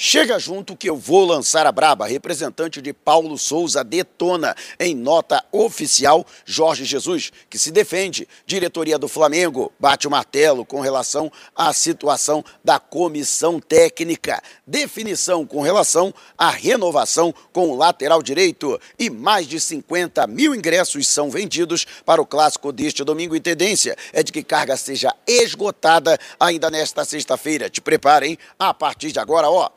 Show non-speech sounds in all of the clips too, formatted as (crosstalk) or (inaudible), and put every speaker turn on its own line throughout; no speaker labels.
Chega junto que eu vou lançar a braba. Representante de Paulo Souza detona em nota oficial Jorge Jesus, que se defende. Diretoria do Flamengo bate o martelo com relação à situação da comissão técnica. Definição com relação à renovação com o lateral direito. E mais de 50 mil ingressos são vendidos para o clássico deste domingo. E tendência é de que carga seja esgotada ainda nesta sexta-feira. Te preparem a partir de agora, ó.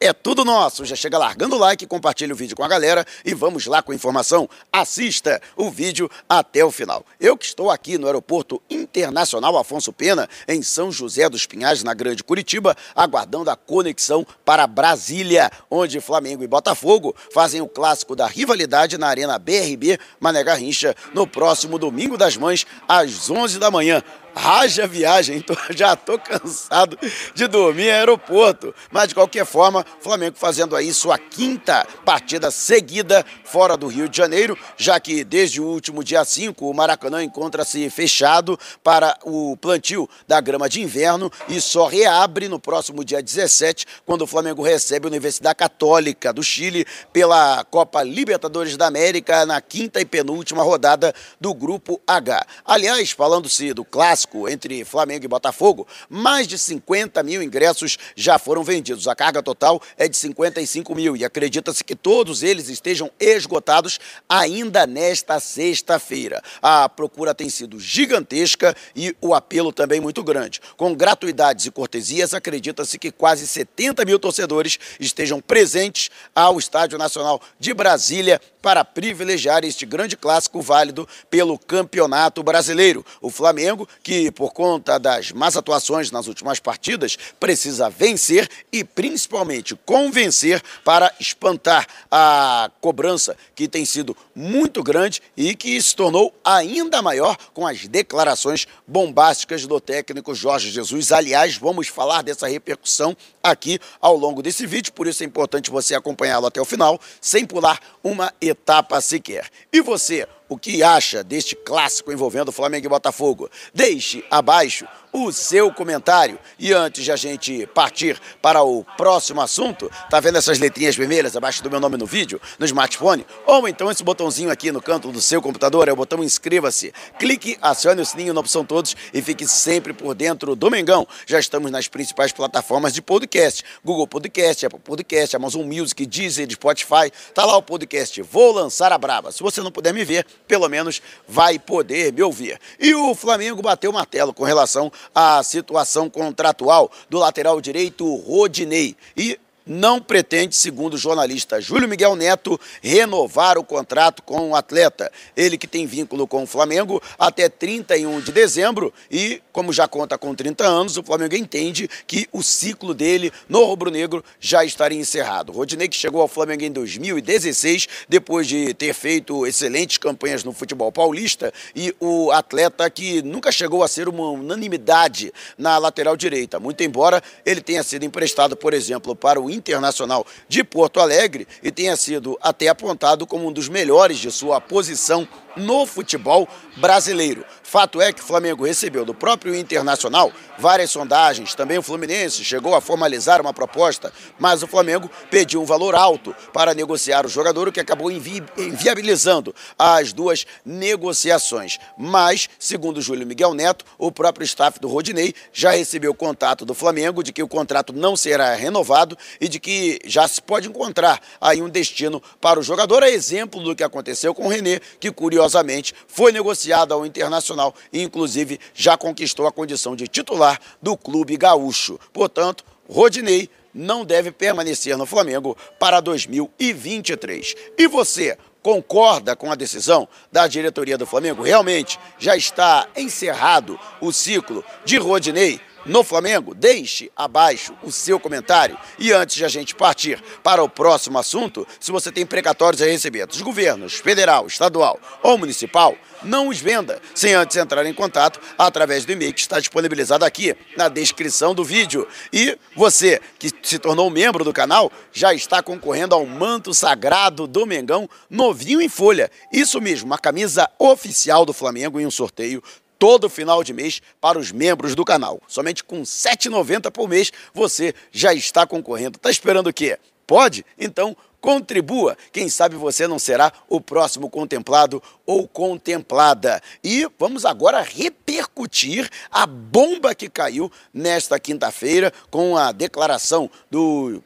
É tudo nosso. Já chega largando o like, compartilha o vídeo com a galera e vamos lá com a informação. Assista o vídeo até o final. Eu que estou aqui no Aeroporto Internacional Afonso Pena, em São José dos Pinhais, na Grande Curitiba, aguardando a conexão para Brasília, onde Flamengo e Botafogo fazem o clássico da rivalidade na Arena BRB Mané Garrincha no próximo domingo das Mães, às 11 da manhã. Haja viagem, (laughs) já tô cansado de dormir em aeroporto. Mas de qualquer forma, Flamengo fazendo aí sua quinta partida seguida fora do Rio de Janeiro, já que desde o último dia 5 o Maracanã encontra-se fechado para o plantio da grama de inverno e só reabre no próximo dia 17, quando o Flamengo recebe a Universidade Católica do Chile pela Copa Libertadores da América na quinta e penúltima rodada do Grupo H. Aliás, falando-se do clássico, clássico entre Flamengo e Botafogo, mais de 50 mil ingressos já foram vendidos. A carga total é de 55 mil e acredita-se que todos eles estejam esgotados ainda nesta sexta-feira. A procura tem sido gigantesca e o apelo também muito grande. Com gratuidades e cortesias, acredita-se que quase 70 mil torcedores estejam presentes ao Estádio Nacional de Brasília para privilegiar este grande clássico válido pelo Campeonato Brasileiro. O Flamengo, que por conta das más atuações nas últimas partidas, precisa vencer e principalmente convencer para espantar a cobrança que tem sido muito grande e que se tornou ainda maior com as declarações bombásticas do técnico Jorge Jesus. Aliás, vamos falar dessa repercussão aqui ao longo desse vídeo, por isso é importante você acompanhá-lo até o final, sem pular uma etapa sequer. E você, o que acha deste clássico envolvendo Flamengo e Botafogo? Deixe abaixo o seu comentário. E antes de a gente partir para o próximo assunto, tá vendo essas letrinhas vermelhas abaixo do meu nome no vídeo, no smartphone? Ou então esse botãozinho aqui no canto do seu computador, é o botão inscreva-se. Clique, acione o sininho na opção todos e fique sempre por dentro do Mengão. Já estamos nas principais plataformas de podcast, Google Podcast, Apple Podcast, Amazon Music, Deezer, Spotify. Tá lá o podcast Vou Lançar a Braba. Se você não puder me ver, pelo menos vai poder me ouvir. E o Flamengo bateu o martelo com relação à situação contratual do lateral direito Rodinei. E não pretende, segundo o jornalista Júlio Miguel Neto, renovar o contrato com o atleta. Ele que tem vínculo com o Flamengo até 31 de dezembro e, como já conta com 30 anos, o Flamengo entende que o ciclo dele no rubro-negro já estaria encerrado. Rodinei que chegou ao Flamengo em 2016, depois de ter feito excelentes campanhas no futebol paulista e o atleta que nunca chegou a ser uma unanimidade na lateral direita, muito embora ele tenha sido emprestado, por exemplo, para o Internacional de Porto Alegre e tenha sido até apontado como um dos melhores de sua posição no futebol brasileiro. Fato é que o Flamengo recebeu do próprio Internacional várias sondagens, também o Fluminense chegou a formalizar uma proposta, mas o Flamengo pediu um valor alto para negociar o jogador, o que acabou invi inviabilizando as duas negociações. Mas, segundo Júlio Miguel Neto, o próprio staff do Rodinei já recebeu contato do Flamengo de que o contrato não será renovado e de que já se pode encontrar aí um destino para o jogador, a exemplo do que aconteceu com o René, que curiosamente curiosamente, foi negociado ao Internacional e, inclusive, já conquistou a condição de titular do clube gaúcho. Portanto, Rodinei não deve permanecer no Flamengo para 2023. E você concorda com a decisão da diretoria do Flamengo? Realmente já está encerrado o ciclo de Rodinei no Flamengo? Deixe abaixo o seu comentário. E antes de a gente partir para o próximo assunto, se você tem precatórios a receber dos governos federal, estadual ou municipal, não os venda sem antes entrar em contato através do e-mail que está disponibilizado aqui na descrição do vídeo. E você que se tornou membro do canal já está concorrendo ao manto sagrado do Mengão novinho em folha. Isso mesmo, uma camisa oficial do Flamengo em um sorteio todo final de mês para os membros do canal. Somente com R$ 7,90 por mês você já está concorrendo. Está esperando o quê? Pode? Então contribua. Quem sabe você não será o próximo contemplado ou contemplada. E vamos agora repercutir a bomba que caiu nesta quinta-feira com a declaração do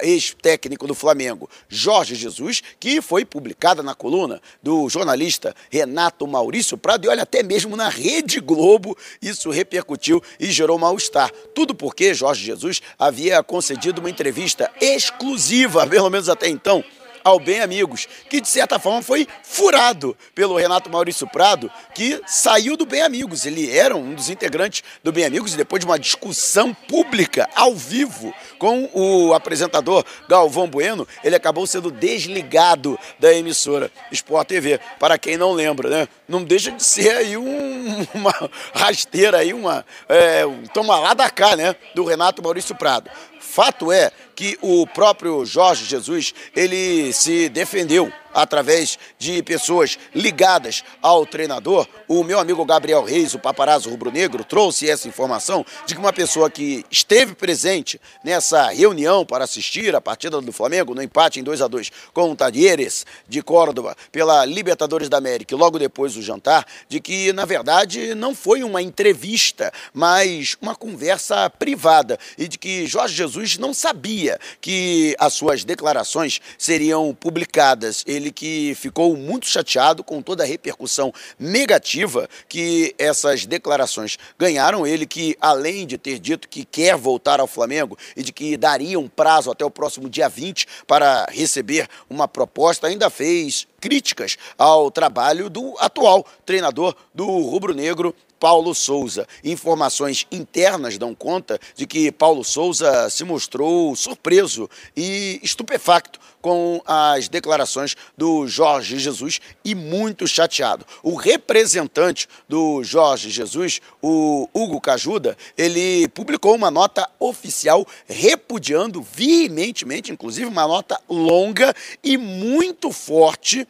ex-técnico do Flamengo, Jorge Jesus, que foi publicada na coluna do jornalista Renato Maurício Prado, e olha, até mesmo na Rede Globo isso repercutiu e gerou mal-estar. Tudo porque Jorge Jesus havia concedido uma entrevista exclusiva, (laughs) pelo menos até então, ao Bem Amigos, que de certa forma foi furado pelo Renato Maurício Prado, que saiu do Bem Amigos. Ele era um dos integrantes do Bem Amigos e depois de uma discussão pública, ao vivo, com o apresentador Galvão Bueno, ele acabou sendo desligado da emissora Sport TV. Para quem não lembra, né? Não deixa de ser aí um, uma rasteira aí, uma é, um toma lá da cá, né? Do Renato Maurício Prado. Fato é que o próprio Jorge Jesus, ele se defendeu através de pessoas ligadas ao treinador. O meu amigo Gabriel Reis, o paparazzo rubro-negro, trouxe essa informação de que uma pessoa que esteve presente nessa reunião para assistir a partida do Flamengo no empate em 2 a 2 com o Talheres de Córdoba pela Libertadores da América logo depois do jantar, de que na verdade não foi uma entrevista, mas uma conversa privada e de que Jorge Jesus não sabia que as suas declarações seriam publicadas. Ele ele que ficou muito chateado com toda a repercussão negativa que essas declarações ganharam. Ele que, além de ter dito que quer voltar ao Flamengo e de que daria um prazo até o próximo dia 20 para receber uma proposta, ainda fez críticas ao trabalho do atual treinador do Rubro Negro, Paulo Souza. Informações internas dão conta de que Paulo Souza se mostrou surpreso e estupefacto com as declarações do Jorge Jesus e muito chateado. O representante do Jorge Jesus, o Hugo Cajuda, ele publicou uma nota oficial repudiando veementemente, inclusive uma nota longa e muito forte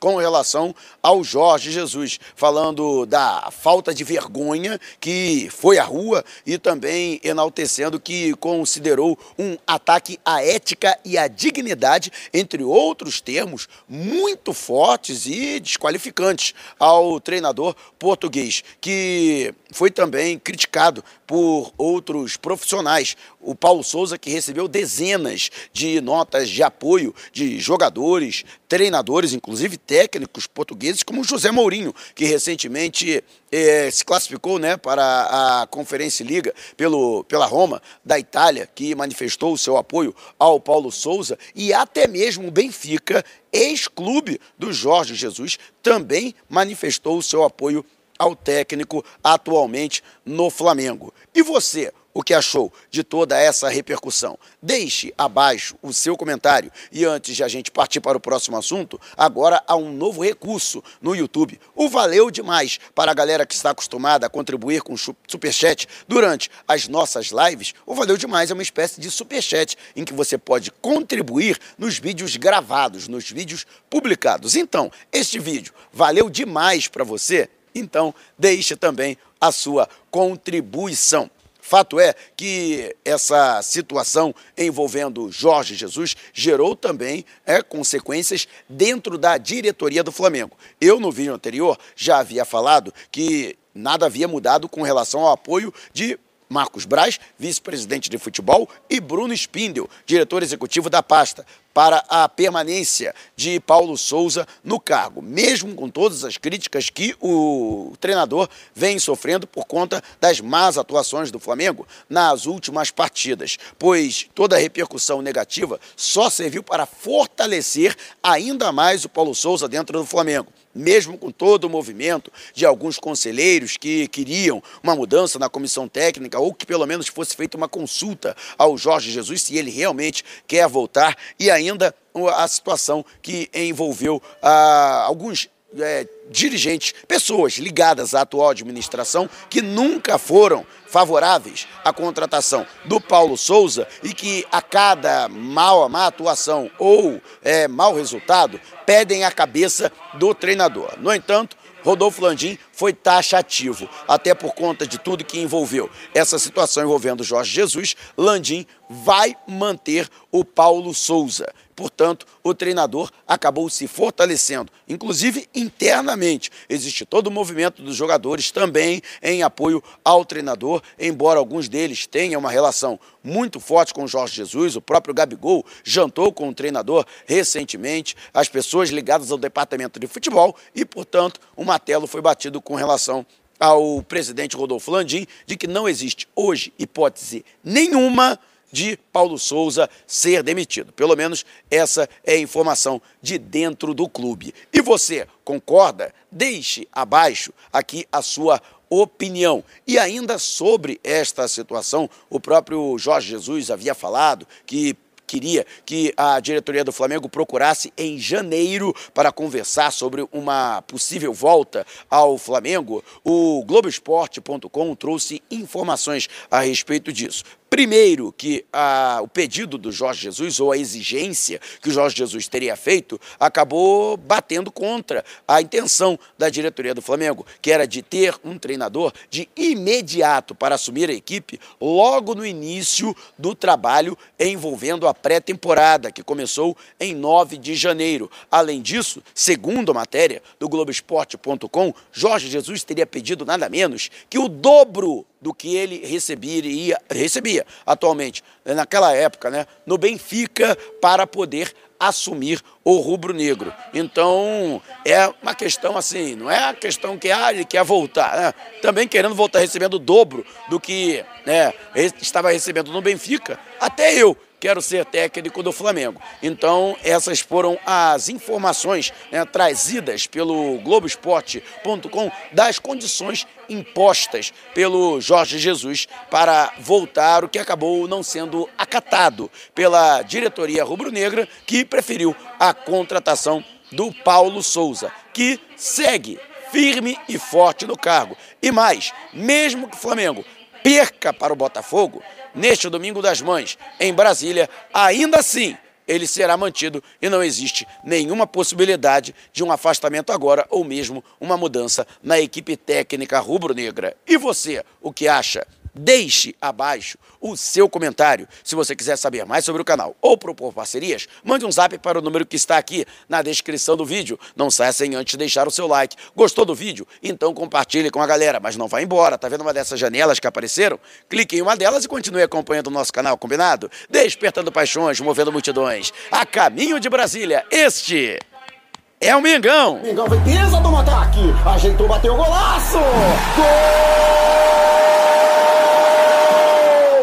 com relação ao Jorge Jesus, falando da falta de vergonha que foi à rua e também enaltecendo que considerou um ataque à ética e à dignidade, entre outros termos muito fortes e desqualificantes ao treinador português, que foi também criticado por outros profissionais. O Paulo Souza, que recebeu dezenas de notas de apoio de jogadores, treinadores, inclusive técnicos portugueses, como José Mourinho, que recentemente eh, se classificou né, para a Conferência Liga pelo, pela Roma da Itália, que manifestou o seu apoio ao Paulo Souza, e até mesmo o Benfica, ex-clube do Jorge Jesus, também manifestou o seu apoio ao técnico atualmente no Flamengo. E você, o que achou de toda essa repercussão? Deixe abaixo o seu comentário. E antes de a gente partir para o próximo assunto, agora há um novo recurso no YouTube. O Valeu Demais para a galera que está acostumada a contribuir com Superchat durante as nossas lives. O Valeu Demais é uma espécie de Superchat em que você pode contribuir nos vídeos gravados, nos vídeos publicados. Então, este vídeo valeu demais para você? Então, deixe também a sua contribuição. Fato é que essa situação envolvendo Jorge Jesus gerou também é, consequências dentro da diretoria do Flamengo. Eu, no vídeo anterior, já havia falado que nada havia mudado com relação ao apoio de Marcos Braz, vice-presidente de futebol, e Bruno Spindel, diretor executivo da pasta, para a permanência de Paulo Souza no cargo, mesmo com todas as críticas que o treinador vem sofrendo por conta das más atuações do Flamengo nas últimas partidas, pois toda a repercussão negativa só serviu para fortalecer ainda mais o Paulo Souza dentro do Flamengo mesmo com todo o movimento de alguns conselheiros que queriam uma mudança na comissão técnica ou que pelo menos fosse feita uma consulta ao Jorge Jesus se ele realmente quer voltar e ainda a situação que envolveu ah, alguns é, dirigentes, pessoas ligadas à atual administração que nunca foram favoráveis à contratação do Paulo Souza e que a cada mal, má atuação ou é, mau resultado pedem a cabeça do treinador. No entanto, Rodolfo Landim foi taxativo, até por conta de tudo que envolveu essa situação envolvendo Jorge Jesus. Landim vai manter o Paulo Souza. Portanto, o treinador acabou se fortalecendo, inclusive internamente. Existe todo o movimento dos jogadores também em apoio ao treinador, embora alguns deles tenham uma relação muito forte com o Jorge Jesus. O próprio Gabigol jantou com o treinador recentemente, as pessoas ligadas ao departamento de futebol e, portanto, o martelo foi batido com relação ao presidente Rodolfo Landim de que não existe hoje hipótese nenhuma de Paulo Souza ser demitido. Pelo menos essa é a informação de dentro do clube. E você concorda? Deixe abaixo aqui a sua opinião. E ainda sobre esta situação, o próprio Jorge Jesus havia falado que queria que a diretoria do Flamengo procurasse em janeiro para conversar sobre uma possível volta ao Flamengo. O Globoesporte.com trouxe informações a respeito disso. Primeiro, que a, o pedido do Jorge Jesus, ou a exigência que o Jorge Jesus teria feito, acabou batendo contra a intenção da diretoria do Flamengo, que era de ter um treinador de imediato para assumir a equipe logo no início do trabalho envolvendo a pré-temporada, que começou em 9 de janeiro. Além disso, segundo a matéria do Globoesporte.com, Jorge Jesus teria pedido nada menos que o dobro do que ele recebia, recebia atualmente, né, naquela época, né, no Benfica, para poder assumir o rubro-negro. Então, é uma questão assim, não é a questão que ah, ele quer voltar, né? também querendo voltar recebendo o dobro do que né, estava recebendo no Benfica, até eu quero ser técnico do Flamengo. Então, essas foram as informações né, trazidas pelo Globoesporte.com das condições impostas pelo Jorge Jesus para voltar, o que acabou não sendo acatado pela diretoria rubro-negra, que preferiu a contratação do Paulo Souza, que segue firme e forte no cargo. E mais, mesmo que o Flamengo perca para o Botafogo, neste Domingo das Mães, em Brasília, ainda assim ele será mantido e não existe nenhuma possibilidade de um afastamento agora ou mesmo uma mudança na equipe técnica rubro-negra. E você, o que acha? Deixe abaixo o seu comentário. Se você quiser saber mais sobre o canal ou propor parcerias, mande um zap para o número que está aqui na descrição do vídeo. Não saia sem antes deixar o seu like. Gostou do vídeo? Então compartilhe com a galera, mas não vá embora. Tá vendo uma dessas janelas que apareceram? Clique em uma delas e continue acompanhando o nosso canal, combinado? Despertando paixões, movendo multidões. A caminho de Brasília, este é o Mengão.
Mengão vem pesa do ataque, ajeitou, bateu o golaço! Gol!